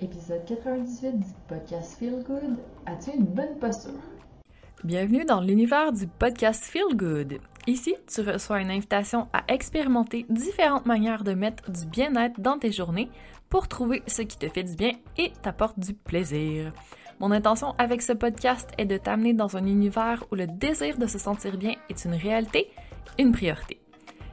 Épisode 98 du podcast Feel Good. As-tu une bonne posture? Bienvenue dans l'univers du podcast Feel Good. Ici, tu reçois une invitation à expérimenter différentes manières de mettre du bien-être dans tes journées pour trouver ce qui te fait du bien et t'apporte du plaisir. Mon intention avec ce podcast est de t'amener dans un univers où le désir de se sentir bien est une réalité, une priorité.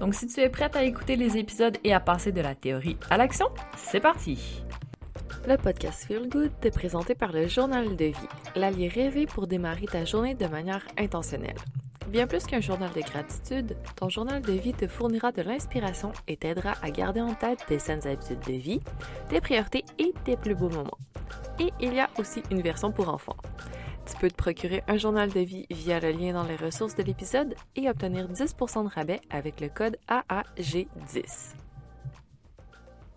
Donc si tu es prête à écouter les épisodes et à passer de la théorie à l'action, c'est parti! Le podcast Feel Good est présenté par le Journal de vie, l'allié rêvé pour démarrer ta journée de manière intentionnelle. Bien plus qu'un journal de gratitude, ton journal de vie te fournira de l'inspiration et t'aidera à garder en tête tes saines habitudes de vie, tes priorités et tes plus beaux moments. Et il y a aussi une version pour enfants. Tu peux te procurer un journal de vie via le lien dans les ressources de l'épisode et obtenir 10% de rabais avec le code AAG10.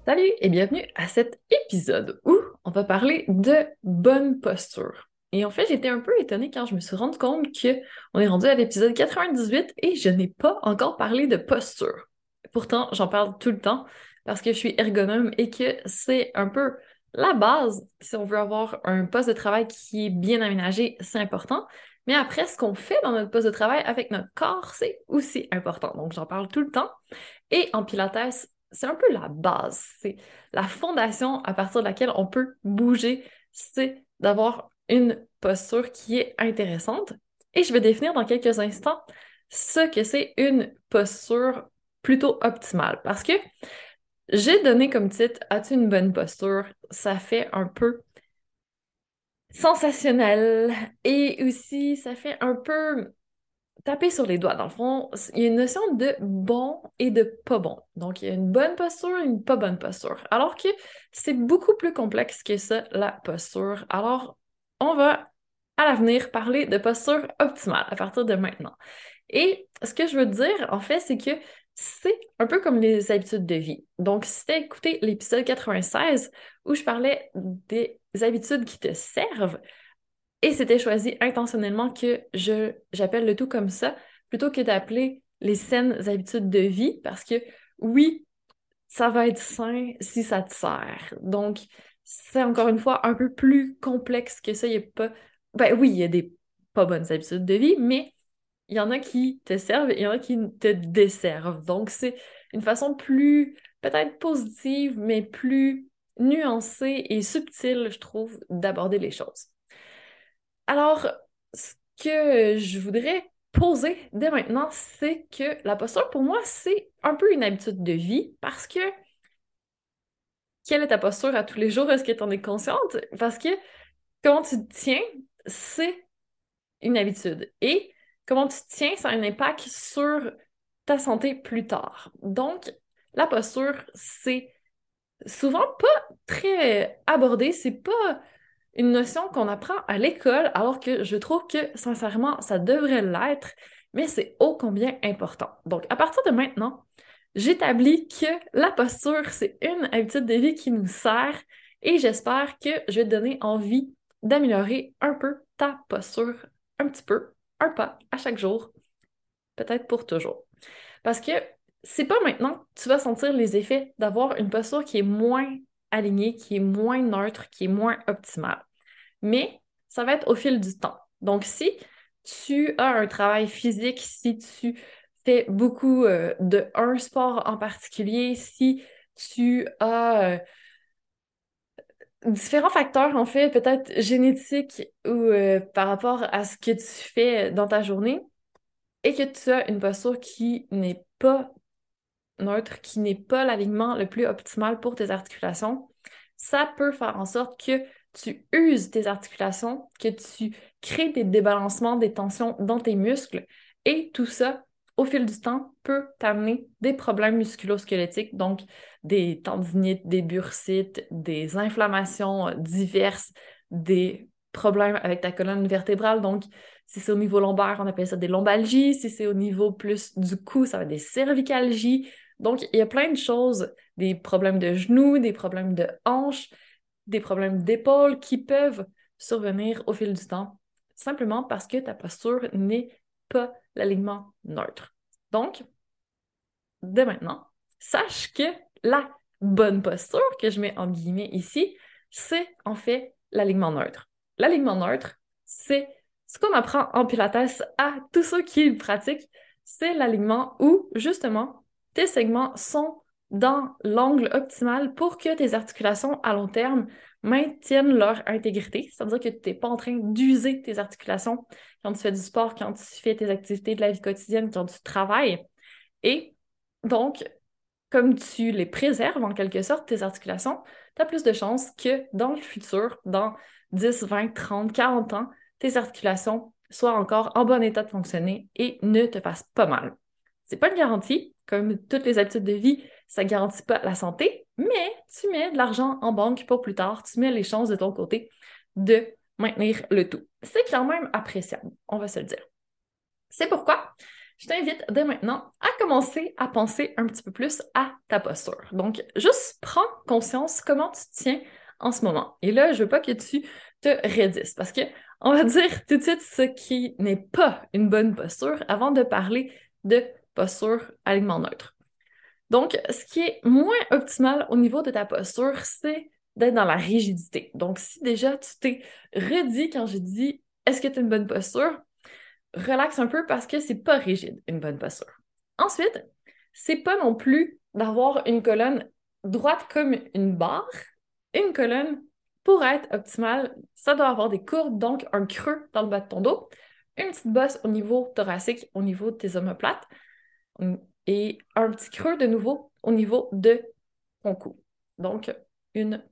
Salut et bienvenue à cet épisode où on va parler de bonne posture. Et en fait, j'étais un peu étonnée quand je me suis rendu compte qu'on est rendu à l'épisode 98 et je n'ai pas encore parlé de posture. Pourtant, j'en parle tout le temps parce que je suis ergonome et que c'est un peu la base, si on veut avoir un poste de travail qui est bien aménagé, c'est important. Mais après, ce qu'on fait dans notre poste de travail avec notre corps, c'est aussi important. Donc, j'en parle tout le temps. Et en Pilates, c'est un peu la base. C'est la fondation à partir de laquelle on peut bouger. C'est d'avoir une posture qui est intéressante. Et je vais définir dans quelques instants ce que c'est une posture plutôt optimale. Parce que j'ai donné comme titre As-tu une bonne posture? Ça fait un peu sensationnel et aussi ça fait un peu taper sur les doigts. Dans le fond, il y a une notion de bon et de pas bon. Donc, il y a une bonne posture et une pas bonne posture. Alors que c'est beaucoup plus complexe que ça, la posture. Alors, on va à l'avenir parler de posture optimale à partir de maintenant. Et ce que je veux dire, en fait, c'est que c'est un peu comme les habitudes de vie. Donc, si tu as écouté l'épisode 96 où je parlais des habitudes qui te servent, et c'était choisi intentionnellement que je j'appelle le tout comme ça, plutôt que d'appeler les saines habitudes de vie, parce que oui, ça va être sain si ça te sert. Donc, c'est encore une fois un peu plus complexe que ça. Il n'y a pas. Ben oui, il y a des pas bonnes habitudes de vie, mais il y en a qui te servent et il y en a qui te desservent. Donc, c'est une façon plus, peut-être positive, mais plus nuancée et subtile, je trouve, d'aborder les choses. Alors, ce que je voudrais poser dès maintenant, c'est que la posture, pour moi, c'est un peu une habitude de vie parce que quelle est ta posture à tous les jours? Est-ce que tu en es consciente? Parce que comment tu te tiens, c'est une habitude. Et comment tu tiens, ça a un impact sur ta santé plus tard. Donc, la posture, c'est souvent pas très abordé, c'est pas une notion qu'on apprend à l'école, alors que je trouve que, sincèrement, ça devrait l'être, mais c'est ô combien important. Donc, à partir de maintenant, j'établis que la posture, c'est une habitude de vie qui nous sert et j'espère que je vais te donner envie d'améliorer un peu ta posture, un petit peu un pas à chaque jour, peut-être pour toujours. Parce que c'est pas maintenant que tu vas sentir les effets d'avoir une posture qui est moins alignée, qui est moins neutre, qui est moins optimale. Mais ça va être au fil du temps. Donc, si tu as un travail physique, si tu fais beaucoup euh, de sport en particulier, si tu as euh, différents facteurs, en fait, peut-être génétiques ou euh, par rapport à ce que tu fais dans ta journée, et que tu as une posture qui n'est pas neutre, qui n'est pas l'alignement le plus optimal pour tes articulations, ça peut faire en sorte que tu uses tes articulations, que tu crées des débalancements, des tensions dans tes muscles, et tout ça au fil du temps, peut t'amener des problèmes musculosquelettiques, donc des tendinites, des bursites, des inflammations diverses, des problèmes avec ta colonne vertébrale. Donc, si c'est au niveau lombaire, on appelle ça des lombalgies. Si c'est au niveau plus du cou, ça va être des cervicalgies. Donc, il y a plein de choses, des problèmes de genoux, des problèmes de hanches, des problèmes d'épaule qui peuvent survenir au fil du temps, simplement parce que ta posture n'est pas l'alignement neutre. Donc, dès maintenant, sache que la bonne posture que je mets en guillemets ici, c'est en fait l'alignement neutre. L'alignement neutre, c'est ce qu'on apprend en Pilates à tous ceux qui le pratiquent, c'est l'alignement où, justement, tes segments sont dans l'angle optimal pour que tes articulations à long terme maintiennent leur intégrité. C'est-à-dire que tu n'es pas en train d'user tes articulations quand tu fais du sport, quand tu fais tes activités de la vie quotidienne, quand tu travailles. Et donc, comme tu les préserves en quelque sorte, tes articulations, tu as plus de chances que dans le futur, dans 10, 20, 30, 40 ans, tes articulations soient encore en bon état de fonctionner et ne te fassent pas mal. C'est pas une garantie, comme toutes les habitudes de vie, ça ne garantit pas la santé, mais tu mets de l'argent en banque pour plus tard, tu mets les chances de ton côté de maintenir le tout. C'est quand même appréciable, on va se le dire. C'est pourquoi je t'invite dès maintenant à commencer à penser un petit peu plus à ta posture. Donc, juste prends conscience comment tu tiens en ce moment. Et là, je veux pas que tu te raidisses parce que on va dire tout de suite ce qui n'est pas une bonne posture avant de parler de posture alignement neutre. Donc, ce qui est moins optimal au niveau de ta posture, c'est d'être dans la rigidité. Donc, si déjà tu t'es redit quand j'ai dit est-ce que tu as une bonne posture, relaxe un peu parce que c'est pas rigide une bonne posture. Ensuite, c'est pas non plus d'avoir une colonne droite comme une barre. Une colonne, pour être optimale, ça doit avoir des courbes, donc un creux dans le bas de ton dos, une petite bosse au niveau thoracique, au niveau de tes omoplates, et un petit creux de nouveau au niveau de ton cou. Donc, une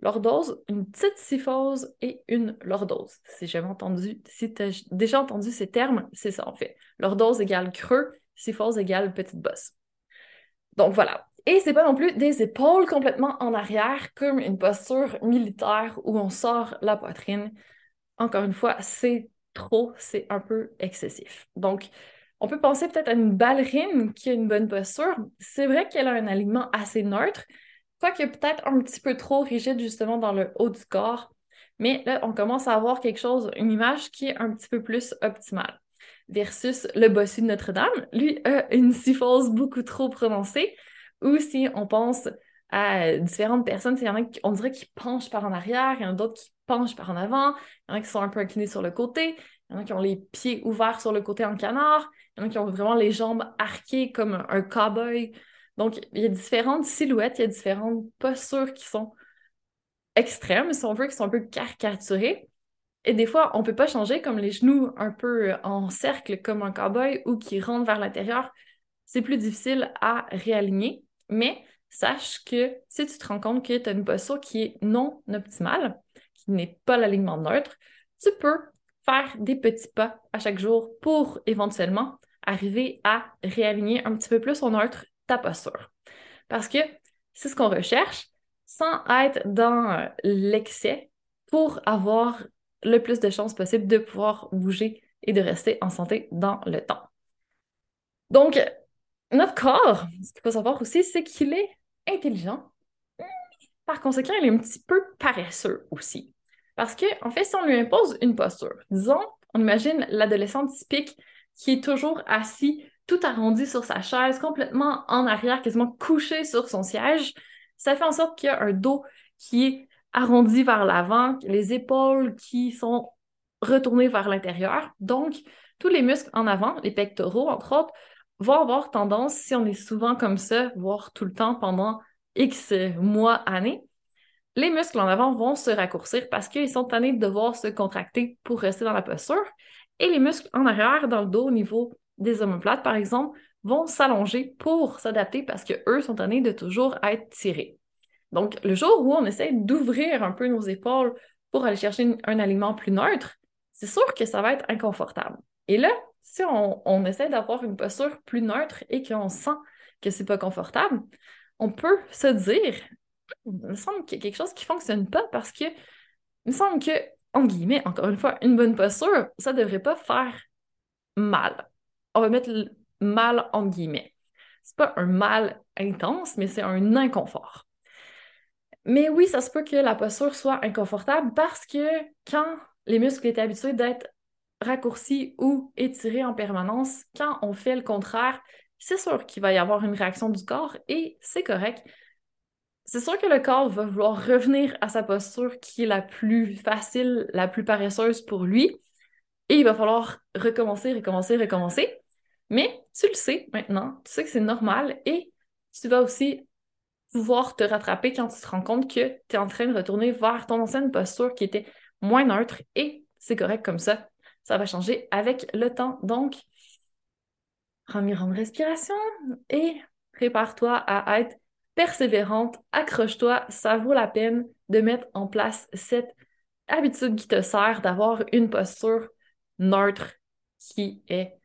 lordose, une petite syphose et une lordose. Si jamais entendu, si tu as déjà entendu ces termes, c'est ça en fait. Lordose égale creux, syphose égale petite bosse. Donc voilà. Et c'est pas non plus des épaules complètement en arrière comme une posture militaire où on sort la poitrine. Encore une fois, c'est trop, c'est un peu excessif. Donc, on peut penser peut-être à une ballerine qui a une bonne posture. C'est vrai qu'elle a un alignement assez neutre, quoique peut-être un petit peu trop rigide justement dans le haut du corps. Mais là, on commence à avoir quelque chose, une image qui est un petit peu plus optimale. Versus le bossu de Notre-Dame, lui a une syphose beaucoup trop prononcée. Ou si on pense à différentes personnes, il y en a qui, on dirait qu'ils penchent par en arrière, il y en a d'autres qui penchent par en avant, il y en a qui sont un peu inclinés sur le côté, il y en a qui ont les pieds ouverts sur le côté en canard, il y en a qui ont vraiment les jambes arquées comme un cowboy. Donc, il y a différentes silhouettes, il y a différentes postures qui sont extrêmes, si on veut, qui sont un peu caricaturées. Et des fois, on ne peut pas changer comme les genoux un peu en cercle comme un cowboy ou qui rentrent vers l'intérieur. C'est plus difficile à réaligner, mais sache que si tu te rends compte que tu as une posture qui est non optimale, qui n'est pas l'alignement neutre, tu peux faire des petits pas à chaque jour pour éventuellement arriver à réaligner un petit peu plus au neutre ta posture. Parce que c'est ce qu'on recherche sans être dans euh, l'excès pour avoir le plus de chances possible de pouvoir bouger et de rester en santé dans le temps. Donc, notre corps, ce qu'il faut savoir aussi, c'est qu'il est intelligent. Par conséquent, il est un petit peu paresseux aussi. Parce que, en fait, si on lui impose une posture, disons, on imagine l'adolescent typique qui est toujours assis, tout arrondi sur sa chaise, complètement en arrière, quasiment couché sur son siège, ça fait en sorte qu'il y a un dos qui est arrondi vers l'avant, les épaules qui sont retournées vers l'intérieur. Donc, tous les muscles en avant, les pectoraux, entre autres, vont avoir tendance, si on est souvent comme ça, voire tout le temps pendant X mois, années, les muscles en avant vont se raccourcir parce qu'ils sont tannés de devoir se contracter pour rester dans la posture. Et les muscles en arrière, dans le dos, au niveau des omoplates, par exemple, vont s'allonger pour s'adapter parce qu'eux sont tannés de toujours être tirés. Donc, le jour où on essaie d'ouvrir un peu nos épaules pour aller chercher un aliment plus neutre, c'est sûr que ça va être inconfortable. Et là, si on, essaie d'avoir une posture plus neutre et qu'on sent que c'est pas confortable, on peut se dire il me semble qu'il y a quelque chose qui ne fonctionne pas parce que il me semble que en guillemets, encore une fois, une bonne posture, ça devrait pas faire mal. On va mettre mal en guillemets. C'est pas un mal intense, mais c'est un inconfort. Mais oui, ça se peut que la posture soit inconfortable parce que quand les muscles étaient habitués d'être raccourcis ou étirés en permanence, quand on fait le contraire, c'est sûr qu'il va y avoir une réaction du corps et c'est correct. C'est sûr que le corps va vouloir revenir à sa posture qui est la plus facile, la plus paresseuse pour lui. Et il va falloir recommencer, recommencer, recommencer. Mais tu le sais maintenant, tu sais que c'est normal et tu vas aussi pouvoir te rattraper quand tu te rends compte que tu es en train de retourner vers ton ancienne posture qui était moins neutre et c'est correct comme ça. Ça va changer avec le temps. Donc, prends une respiration et prépare-toi à être persévérante. Accroche-toi. Ça vaut la peine de mettre en place cette habitude qui te sert d'avoir une posture neutre qui est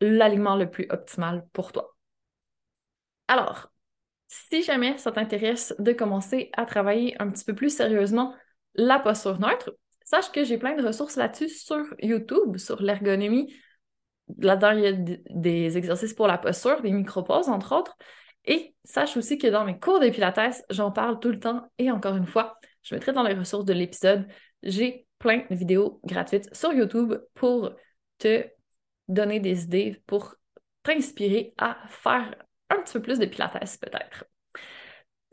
l'aliment le plus optimal pour toi. Alors, si jamais ça t'intéresse de commencer à travailler un petit peu plus sérieusement la posture neutre, sache que j'ai plein de ressources là-dessus sur YouTube, sur l'ergonomie. Là-dedans, il y a des exercices pour la posture, des micro-pauses, entre autres. Et sache aussi que dans mes cours de Pilates, j'en parle tout le temps. Et encore une fois, je mettrai dans les ressources de l'épisode, j'ai plein de vidéos gratuites sur YouTube pour te donner des idées, pour t'inspirer à faire un petit peu plus de pilates peut-être.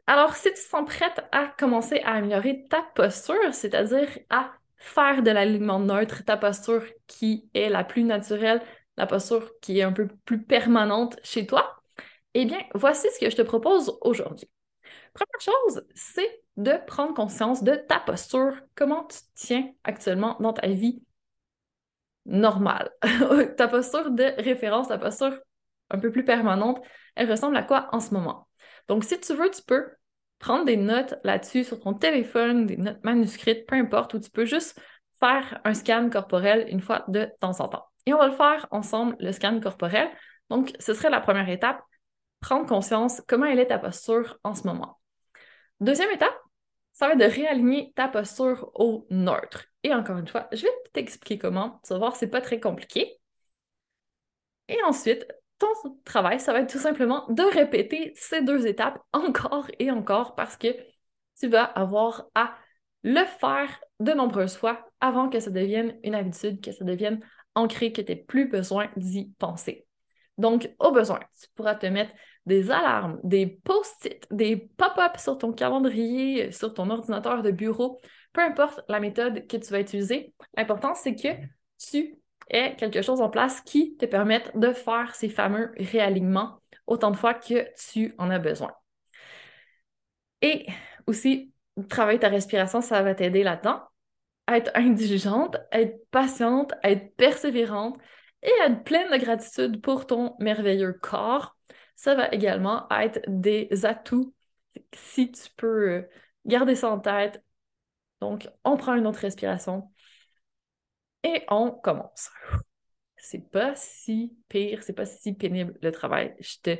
Alors, si tu te sens prête à commencer à améliorer ta posture, c'est-à-dire à faire de l'alignement neutre, ta posture qui est la plus naturelle, la posture qui est un peu plus permanente chez toi, eh bien, voici ce que je te propose aujourd'hui. Première chose, c'est de prendre conscience de ta posture, comment tu tiens actuellement dans ta vie normale. ta posture de référence, ta posture un peu plus permanente, elle ressemble à quoi en ce moment? Donc, si tu veux, tu peux prendre des notes là-dessus sur ton téléphone, des notes manuscrites, peu importe, ou tu peux juste faire un scan corporel une fois de temps en temps. Et on va le faire ensemble, le scan corporel. Donc, ce serait la première étape, prendre conscience comment elle est ta posture en ce moment. Deuxième étape, ça va être de réaligner ta posture au neutre. Et encore une fois, je vais t'expliquer comment. Tu vas voir, c'est pas très compliqué. Et ensuite, ton travail, ça va être tout simplement de répéter ces deux étapes encore et encore parce que tu vas avoir à le faire de nombreuses fois avant que ça devienne une habitude, que ça devienne ancré, que tu n'aies plus besoin d'y penser. Donc, au besoin, tu pourras te mettre des alarmes, des post-it, des pop-up sur ton calendrier, sur ton ordinateur de bureau, peu importe la méthode que tu vas utiliser. L'important, c'est que tu est quelque chose en place qui te permette de faire ces fameux réalignements autant de fois que tu en as besoin. Et aussi, travailler ta respiration, ça va t'aider là-dedans. être indulgente, être patiente, être persévérante et être pleine de gratitude pour ton merveilleux corps. Ça va également être des atouts si tu peux garder ça en tête. Donc, on prend une autre respiration. Et on commence. C'est pas si pire, c'est pas si pénible le travail. Je te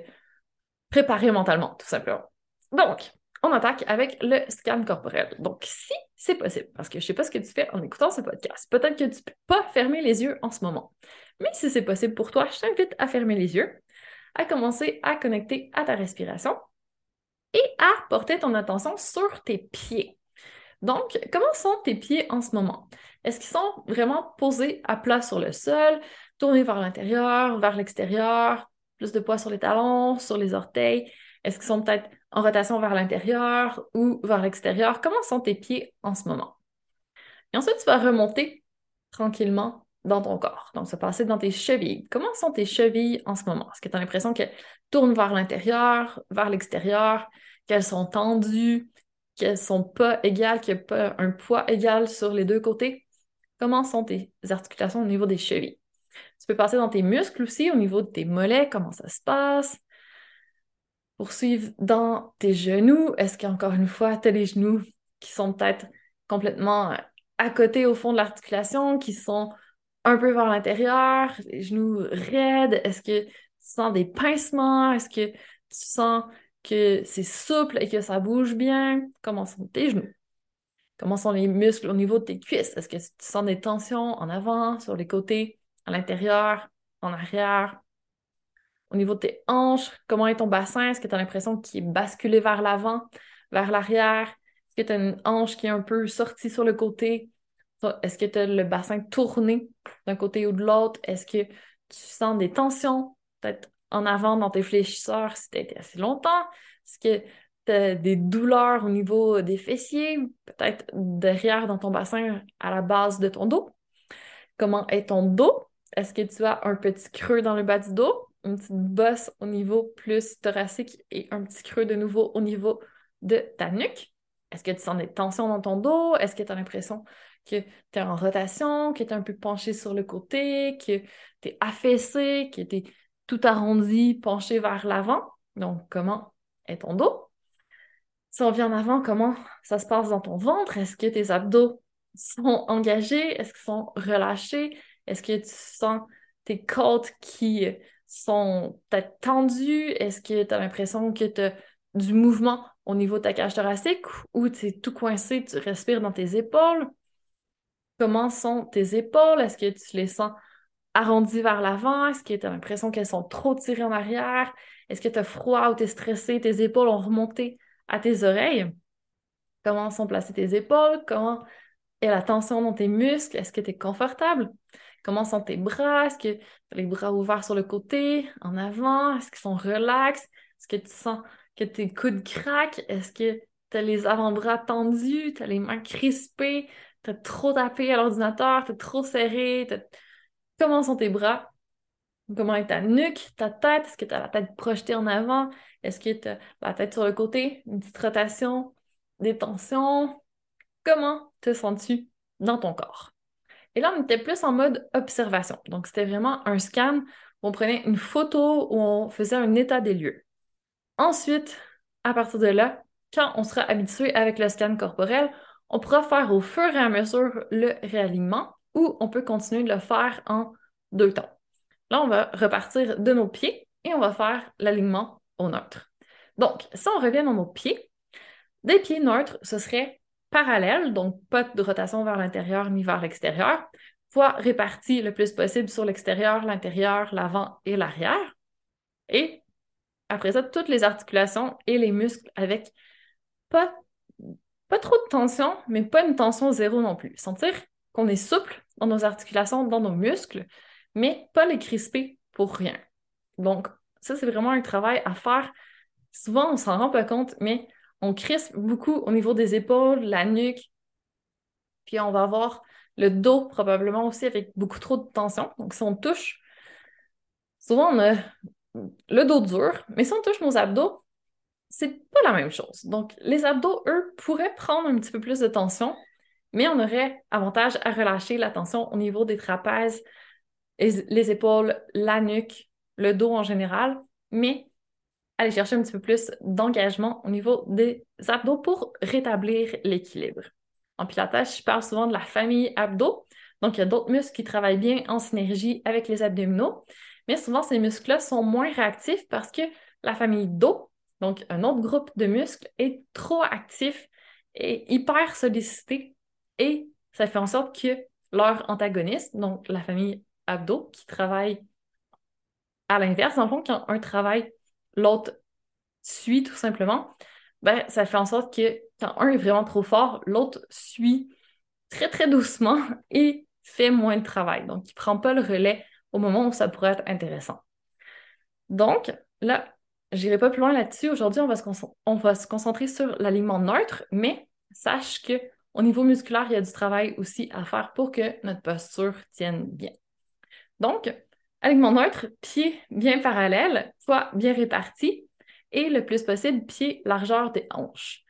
préparais mentalement, tout simplement. Donc, on attaque avec le scan corporel. Donc, si c'est possible, parce que je sais pas ce que tu fais en écoutant ce podcast, peut-être que tu peux pas fermer les yeux en ce moment. Mais si c'est possible pour toi, je t'invite à fermer les yeux, à commencer à connecter à ta respiration et à porter ton attention sur tes pieds. Donc, comment sont tes pieds en ce moment? Est-ce qu'ils sont vraiment posés à plat sur le sol, tournés vers l'intérieur, vers l'extérieur, plus de poids sur les talons, sur les orteils? Est-ce qu'ils sont peut-être en rotation vers l'intérieur ou vers l'extérieur? Comment sont tes pieds en ce moment? Et ensuite, tu vas remonter tranquillement dans ton corps. Donc, va passer dans tes chevilles. Comment sont tes chevilles en ce moment? Est-ce que tu as l'impression qu'elles tournent vers l'intérieur, vers l'extérieur, qu'elles sont tendues, qu'elles sont pas égales, qu'il n'y a pas un poids égal sur les deux côtés? Comment sont tes articulations au niveau des chevilles? Tu peux passer dans tes muscles aussi, au niveau de tes mollets, comment ça se passe? Poursuivre dans tes genoux. Est-ce qu'encore une fois, tu as les genoux qui sont peut-être complètement euh, à côté au fond de l'articulation, qui sont un peu vers l'intérieur, les genoux raides? Est-ce que tu sens des pincements? Est-ce que tu sens que c'est souple et que ça bouge bien? Comment sont tes genoux? Comment sont les muscles au niveau de tes cuisses? Est-ce que tu sens des tensions en avant, sur les côtés, à l'intérieur, en arrière? Au niveau de tes hanches, comment est ton bassin? Est-ce que tu as l'impression qu'il est basculé vers l'avant, vers l'arrière? Est-ce que tu as une hanche qui est un peu sortie sur le côté? Est-ce que tu as le bassin tourné d'un côté ou de l'autre? Est-ce que tu sens des tensions, peut-être en avant dans tes fléchisseurs si tu as été assez longtemps? Est-ce que tu as des douleurs au niveau des fessiers, peut-être derrière dans ton bassin à la base de ton dos? Comment est ton dos? Est-ce que tu as un petit creux dans le bas du dos, une petite bosse au niveau plus thoracique et un petit creux de nouveau au niveau de ta nuque? Est-ce que tu sens des tensions dans ton dos? Est-ce que tu as l'impression que tu es en rotation, que tu es un peu penché sur le côté, que tu es affaissé, que tu es tout arrondi, penché vers l'avant? Donc, comment est ton dos? Si on vient en avant, comment ça se passe dans ton ventre? Est-ce que tes abdos sont engagés? Est-ce qu'ils sont relâchés? Est-ce que tu sens tes côtes qui sont peut-être tendues? Est-ce que tu as l'impression que tu as du mouvement au niveau de ta cage thoracique ou tu es tout coincé, tu respires dans tes épaules? Comment sont tes épaules? Est-ce que tu les sens arrondies vers l'avant? Est-ce que tu as l'impression qu'elles sont trop tirées en arrière? Est-ce que tu as froid ou tu es stressé? Tes épaules ont remonté à tes oreilles? Comment sont placées tes épaules? Comment est la tension dans tes muscles? Est-ce que tu es confortable? Comment sont tes bras? Est-ce que tu as les bras ouverts sur le côté, en avant? Est-ce qu'ils sont relax? Est-ce que tu sens que tes coudes craquent? Est-ce que tu as les avant-bras tendus? Tu as les mains crispées? Tu as trop tapé à l'ordinateur? Tu es trop serré? Comment sont tes bras? Comment est ta nuque, ta tête? Est-ce que tu as la tête projetée en avant? Est-ce que tu as la tête sur le côté? Une petite rotation? Des tensions? Comment te sens-tu dans ton corps? Et là, on était plus en mode observation. Donc, c'était vraiment un scan où on prenait une photo, où on faisait un état des lieux. Ensuite, à partir de là, quand on sera habitué avec le scan corporel, on pourra faire au fur et à mesure le réalignement ou on peut continuer de le faire en deux temps. Là, on va repartir de nos pieds et on va faire l'alignement au neutre. Donc, si on revient dans nos pieds, des pieds neutres, ce serait parallèle, donc pas de rotation vers l'intérieur ni vers l'extérieur, fois répartis le plus possible sur l'extérieur, l'intérieur, l'avant et l'arrière. Et après ça, toutes les articulations et les muscles avec pas, pas trop de tension, mais pas une tension zéro non plus. Sentir qu'on est souple dans nos articulations, dans nos muscles, mais pas les crisper pour rien. Donc, ça, c'est vraiment un travail à faire. Souvent, on s'en rend pas compte, mais on crispe beaucoup au niveau des épaules, la nuque, puis on va avoir le dos probablement aussi avec beaucoup trop de tension. Donc, si on touche, souvent on a le dos dur, mais si on touche nos abdos, c'est pas la même chose. Donc, les abdos, eux, pourraient prendre un petit peu plus de tension, mais on aurait avantage à relâcher la tension au niveau des trapèzes, les épaules, la nuque, le dos en général, mais aller chercher un petit peu plus d'engagement au niveau des abdos pour rétablir l'équilibre. En pilates, je parle souvent de la famille abdos. Donc, il y a d'autres muscles qui travaillent bien en synergie avec les abdominaux, mais souvent ces muscles-là sont moins réactifs parce que la famille dos, donc un autre groupe de muscles, est trop actif et hyper sollicité et ça fait en sorte que leur antagoniste, donc la famille abdos qui travaillent à l'inverse, en fond, quand un travaille, l'autre suit tout simplement, ben, ça fait en sorte que quand un est vraiment trop fort, l'autre suit très très doucement et fait moins de travail. Donc, il ne prend pas le relais au moment où ça pourrait être intéressant. Donc, là, je n'irai pas plus loin là-dessus. Aujourd'hui, on, va se concentrer sur l'alignement neutre, mais sache que au niveau musculaire, il y a du travail aussi à faire pour que notre posture tienne bien. Donc, alignement neutre, pied bien parallèle, poids bien réparti et le plus possible, pied largeur des hanches.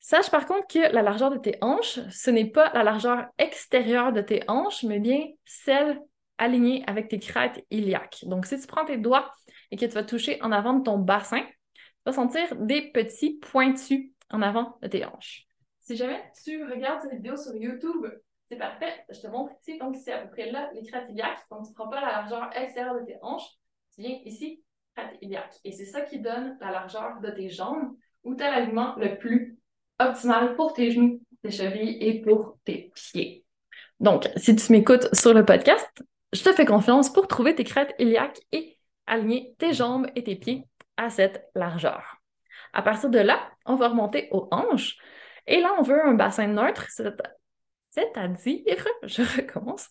Sache par contre que la largeur de tes hanches, ce n'est pas la largeur extérieure de tes hanches, mais bien celle alignée avec tes crêtes iliaques. Donc, si tu prends tes doigts et que tu vas toucher en avant de ton bassin, tu vas sentir des petits pointus en avant de tes hanches. Si jamais tu regardes cette vidéo sur YouTube, c'est parfait. Je te montre ici. Donc, c'est à peu près là, les crêtes iliaques. Donc, tu ne prends pas la largeur extérieure de tes hanches. Tu viens ici, crête iliaque. Et c'est ça qui donne la largeur de tes jambes ou tel l'alignement le plus optimal pour tes genoux tes chevilles et pour tes pieds. Donc, si tu m'écoutes sur le podcast, je te fais confiance pour trouver tes crêtes iliaques et aligner tes jambes et tes pieds à cette largeur. À partir de là, on va remonter aux hanches. Et là, on veut un bassin neutre, c'est-à-dire, je recommence,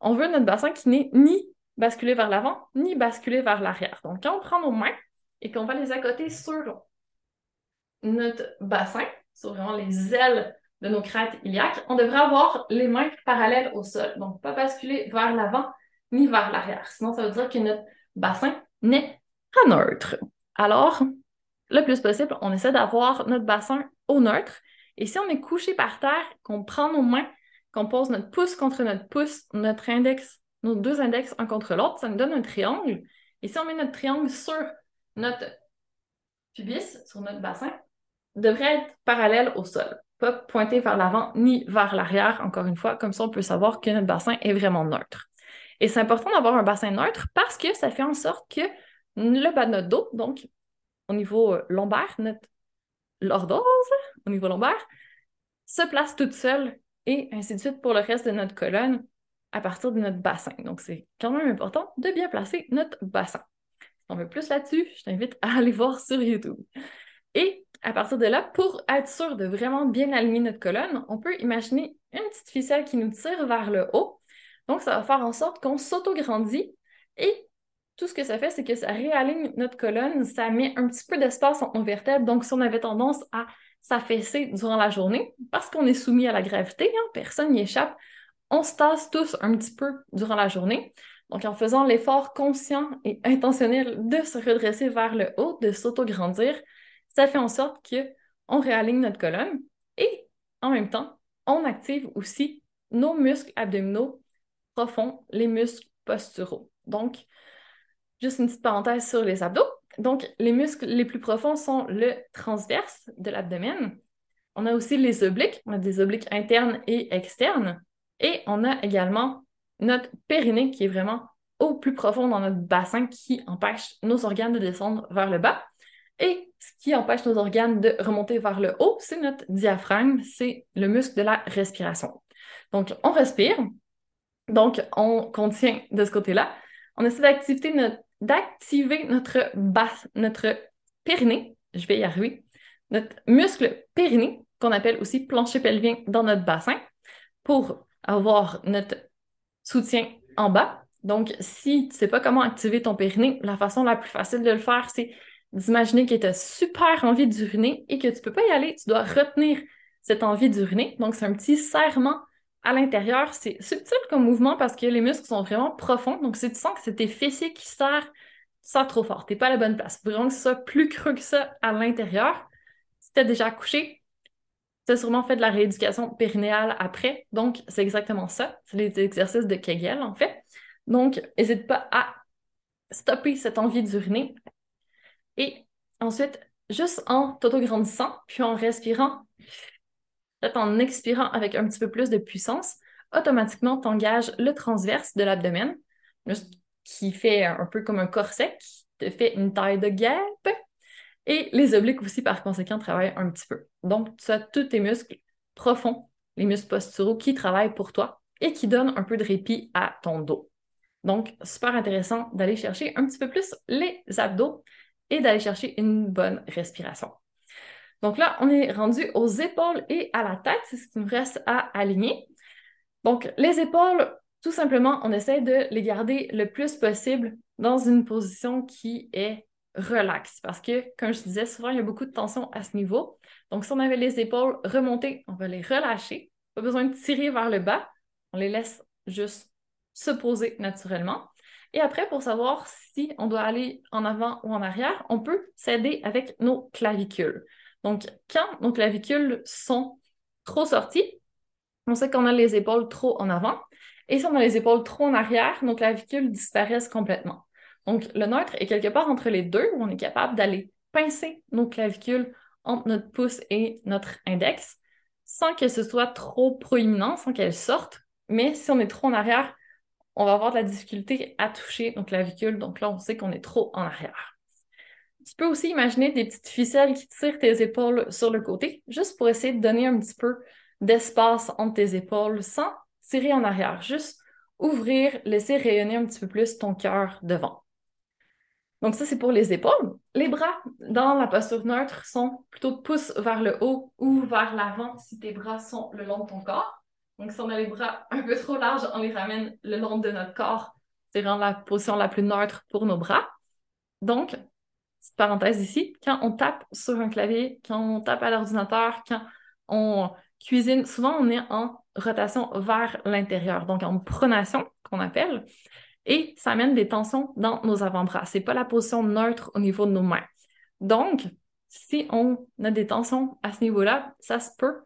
qu'on veut notre bassin qui n'est ni basculé vers l'avant, ni basculé vers l'arrière. Donc, quand on prend nos mains et qu'on va les accoter sur notre bassin, sur vraiment les ailes de nos crêtes iliaques, on devrait avoir les mains parallèles au sol. Donc, pas basculer vers l'avant ni vers l'arrière. Sinon, ça veut dire que notre bassin n'est pas neutre. Alors, le plus possible, on essaie d'avoir notre bassin au neutre. Et si on est couché par terre, qu'on prend nos mains, qu'on pose notre pouce contre notre pouce, notre index, nos deux index un contre l'autre, ça nous donne un triangle. Et si on met notre triangle sur notre pubis, sur notre bassin, devrait être parallèle au sol, pas pointé vers l'avant ni vers l'arrière, encore une fois, comme ça on peut savoir que notre bassin est vraiment neutre. Et c'est important d'avoir un bassin neutre parce que ça fait en sorte que le bas de notre dos, donc au niveau euh, lombaire, notre lordose, au niveau lombaire, se place toute seule et ainsi de suite pour le reste de notre colonne à partir de notre bassin. Donc, c'est quand même important de bien placer notre bassin. Si on veut plus là-dessus, je t'invite à aller voir sur YouTube. Et à partir de là, pour être sûr de vraiment bien aligner notre colonne, on peut imaginer une petite ficelle qui nous tire vers le haut. Donc, ça va faire en sorte qu'on s'auto-grandit et tout ce que ça fait, c'est que ça réaligne notre colonne, ça met un petit peu d'espace entre nos vertèbres. Donc, si on avait tendance à s'affaisser durant la journée, parce qu'on est soumis à la gravité, hein, personne n'y échappe, on se tasse tous un petit peu durant la journée. Donc, en faisant l'effort conscient et intentionnel de se redresser vers le haut, de s'auto-grandir, ça fait en sorte qu'on réaligne notre colonne et en même temps, on active aussi nos muscles abdominaux profonds, les muscles posturaux. Donc, Juste une petite parenthèse sur les abdos. Donc, les muscles les plus profonds sont le transverse de l'abdomen. On a aussi les obliques. On a des obliques internes et externes. Et on a également notre périnée qui est vraiment au plus profond dans notre bassin qui empêche nos organes de descendre vers le bas. Et ce qui empêche nos organes de remonter vers le haut, c'est notre diaphragme, c'est le muscle de la respiration. Donc, on respire. Donc, on contient de ce côté-là. On essaie d'activer notre notre périnée, je vais y arriver, notre muscle périnée, qu'on appelle aussi plancher pelvien dans notre bassin, pour avoir notre soutien en bas. Donc, si tu ne sais pas comment activer ton périnée, la façon la plus facile de le faire, c'est d'imaginer que tu as super envie d'uriner et que tu ne peux pas y aller, tu dois retenir cette envie d'uriner. Donc, c'est un petit serrement à l'intérieur, c'est subtil comme mouvement parce que les muscles sont vraiment profonds. Donc, si tu sens que c'est tes fessiers qui serrent, ça trop fort, t'es pas à la bonne place. Vraiment que ça plus creux que ça à l'intérieur. Si t'as déjà accouché, t'as sûrement fait de la rééducation périnéale après. Donc, c'est exactement ça. C'est les exercices de Kegel, en fait. Donc, n'hésite pas à stopper cette envie d'uriner. Et ensuite, juste en t'auto-grandissant, puis en respirant en expirant avec un petit peu plus de puissance, automatiquement, tu engages le transverse de l'abdomen, qui fait un peu comme un corset, qui te fait une taille de guêpe. Et les obliques aussi, par conséquent, travaillent un petit peu. Donc, tu as tous tes muscles profonds, les muscles posturaux qui travaillent pour toi et qui donnent un peu de répit à ton dos. Donc, super intéressant d'aller chercher un petit peu plus les abdos et d'aller chercher une bonne respiration. Donc là, on est rendu aux épaules et à la tête, c'est ce qui nous reste à aligner. Donc les épaules, tout simplement, on essaie de les garder le plus possible dans une position qui est relaxe parce que, comme je disais, souvent, il y a beaucoup de tension à ce niveau. Donc si on avait les épaules remontées, on va les relâcher. Pas besoin de tirer vers le bas, on les laisse juste se poser naturellement. Et après, pour savoir si on doit aller en avant ou en arrière, on peut s'aider avec nos clavicules. Donc, quand nos clavicules sont trop sorties, on sait qu'on a les épaules trop en avant. Et si on a les épaules trop en arrière, nos clavicules disparaissent complètement. Donc, le neutre est quelque part entre les deux, où on est capable d'aller pincer nos clavicules entre notre pouce et notre index, sans que ce soit trop proéminent, sans qu'elles sortent. Mais si on est trop en arrière, on va avoir de la difficulté à toucher nos clavicules. Donc là, on sait qu'on est trop en arrière. Tu peux aussi imaginer des petites ficelles qui tirent tes épaules sur le côté, juste pour essayer de donner un petit peu d'espace entre tes épaules sans tirer en arrière, juste ouvrir, laisser rayonner un petit peu plus ton cœur devant. Donc ça, c'est pour les épaules. Les bras, dans la posture neutre, sont plutôt pouce vers le haut ou vers l'avant si tes bras sont le long de ton corps. Donc si on a les bras un peu trop larges, on les ramène le long de notre corps. C'est vraiment la position la plus neutre pour nos bras. Donc, parenthèse ici, quand on tape sur un clavier, quand on tape à l'ordinateur, quand on cuisine, souvent on est en rotation vers l'intérieur, donc en pronation qu'on appelle et ça amène des tensions dans nos avant-bras. C'est pas la position neutre au niveau de nos mains. Donc, si on a des tensions à ce niveau-là, ça se peut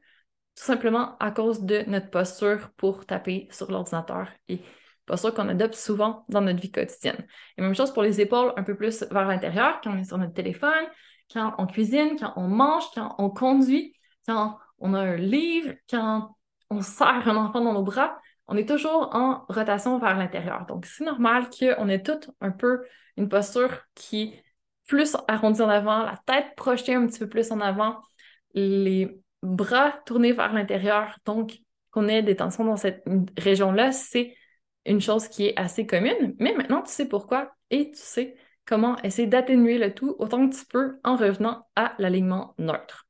tout simplement à cause de notre posture pour taper sur l'ordinateur et posture qu'on adopte souvent dans notre vie quotidienne. Et même chose pour les épaules, un peu plus vers l'intérieur, quand on est sur notre téléphone, quand on cuisine, quand on mange, quand on conduit, quand on a un livre, quand on serre un enfant dans nos bras on est toujours en rotation vers l'intérieur. Donc, c'est normal qu'on ait toutes un peu une posture qui est plus arrondie en avant, la tête projetée un petit peu plus en avant, les bras tournés vers l'intérieur. Donc, qu'on ait des tensions dans cette région-là, c'est une chose qui est assez commune. Mais maintenant, tu sais pourquoi et tu sais comment essayer d'atténuer le tout autant que tu peux en revenant à l'alignement neutre.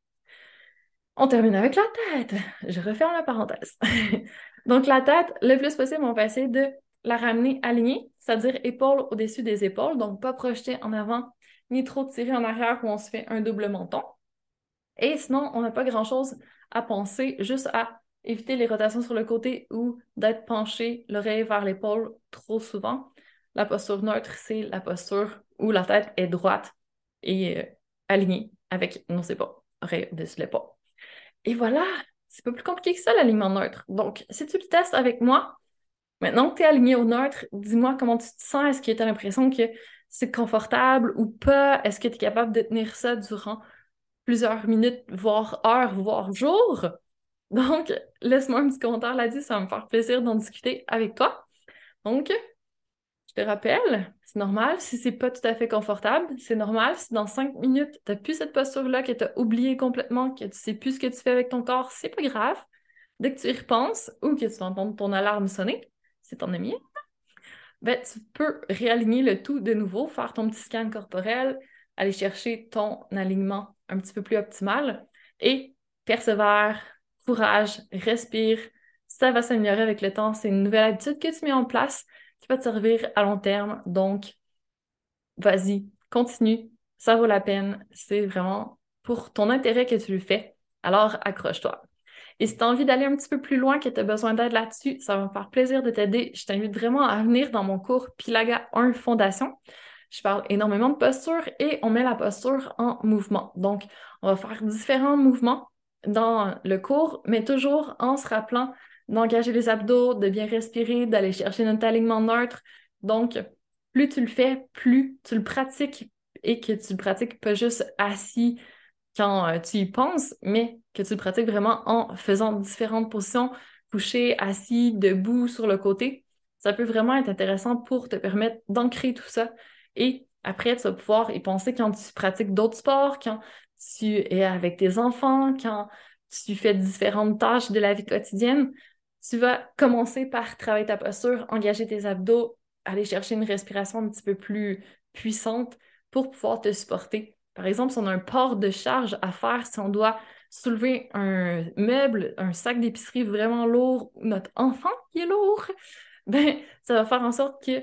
On termine avec la tête. Je referme la parenthèse. Donc, la tête, le plus possible, on va essayer de la ramener alignée, c'est-à-dire épaules au-dessus des épaules, donc pas projetée en avant, ni trop tirée en arrière où on se fait un double menton. Et sinon, on n'a pas grand-chose à penser, juste à éviter les rotations sur le côté ou d'être penché l'oreille vers l'épaule trop souvent. La posture neutre, c'est la posture où la tête est droite et euh, alignée avec nos épaules, oreille dessus l'épaule. Et voilà, c'est pas plus compliqué que ça, l'alignement neutre. Donc, si tu le testes avec moi, maintenant que tu es aligné au neutre, dis-moi comment tu te sens. Est-ce que tu as l'impression que c'est confortable ou pas? Est-ce que tu es capable de tenir ça durant plusieurs minutes, voire heures, voire jours? Donc, laisse-moi un petit commentaire là-dessus, ça va me faire plaisir d'en discuter avec toi. Donc, je te rappelle, c'est normal si c'est pas tout à fait confortable. C'est normal si dans cinq minutes, tu n'as plus cette posture-là, que tu as oublié complètement, que tu sais plus ce que tu fais avec ton corps, c'est pas grave. Dès que tu y repenses ou que tu entends ton alarme sonner, c'est ton ami, ben, tu peux réaligner le tout de nouveau, faire ton petit scan corporel, aller chercher ton alignement un petit peu plus optimal et persévère, courage, respire. Ça va s'améliorer avec le temps. C'est une nouvelle habitude que tu mets en place qui va te servir à long terme. Donc, vas-y, continue, ça vaut la peine. C'est vraiment pour ton intérêt que tu le fais. Alors, accroche-toi. Et si tu as envie d'aller un petit peu plus loin, que tu as besoin d'aide là-dessus, ça va me faire plaisir de t'aider. Je t'invite vraiment à venir dans mon cours Pilaga 1 Fondation. Je parle énormément de posture et on met la posture en mouvement. Donc, on va faire différents mouvements dans le cours, mais toujours en se rappelant d'engager les abdos, de bien respirer, d'aller chercher notre alignement neutre. Donc, plus tu le fais, plus tu le pratiques et que tu le pratiques pas juste assis quand euh, tu y penses, mais que tu le pratiques vraiment en faisant différentes positions, couché, assis, debout, sur le côté. Ça peut vraiment être intéressant pour te permettre d'ancrer tout ça. Et après, tu vas pouvoir y penser quand tu pratiques d'autres sports, quand tu es avec tes enfants, quand tu fais différentes tâches de la vie quotidienne tu vas commencer par travailler ta posture, engager tes abdos, aller chercher une respiration un petit peu plus puissante pour pouvoir te supporter. Par exemple, si on a un port de charge à faire, si on doit soulever un meuble, un sac d'épicerie vraiment lourd, ou notre enfant qui est lourd, ben, ça va faire en sorte que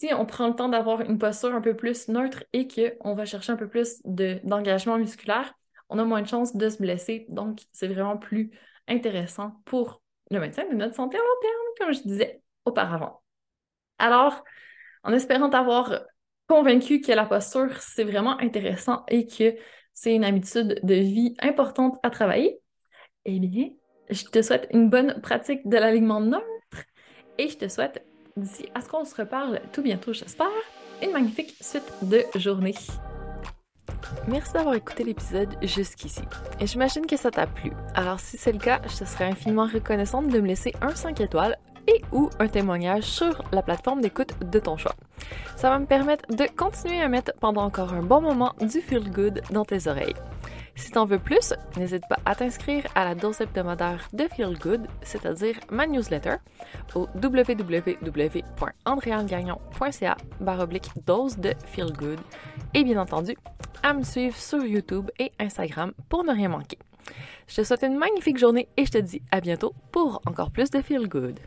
si on prend le temps d'avoir une posture un peu plus neutre et qu'on va chercher un peu plus d'engagement musculaire, on a moins de chances de se blesser. Donc, c'est vraiment plus intéressant pour le maintien de notre santé à long terme, comme je disais auparavant. Alors, en espérant t'avoir convaincu que la posture, c'est vraiment intéressant et que c'est une habitude de vie importante à travailler, eh bien, je te souhaite une bonne pratique de l'alignement neutre et je te souhaite, d'ici à ce qu'on se reparle tout bientôt, j'espère, une magnifique suite de journée. Merci d'avoir écouté l'épisode jusqu'ici. Et j'imagine que ça t'a plu. Alors si c'est le cas, je te serais infiniment reconnaissante de me laisser un 5 étoiles et ou un témoignage sur la plateforme d'écoute de ton choix. Ça va me permettre de continuer à mettre pendant encore un bon moment du feel good dans tes oreilles. Si t'en veux plus, n'hésite pas à t'inscrire à la dose hebdomadaire de Feel Good, c'est-à-dire ma newsletter, au www.andréangagnon.ca baroblique dose de Feel Good et bien entendu à me suivre sur YouTube et Instagram pour ne rien manquer. Je te souhaite une magnifique journée et je te dis à bientôt pour encore plus de Feel Good.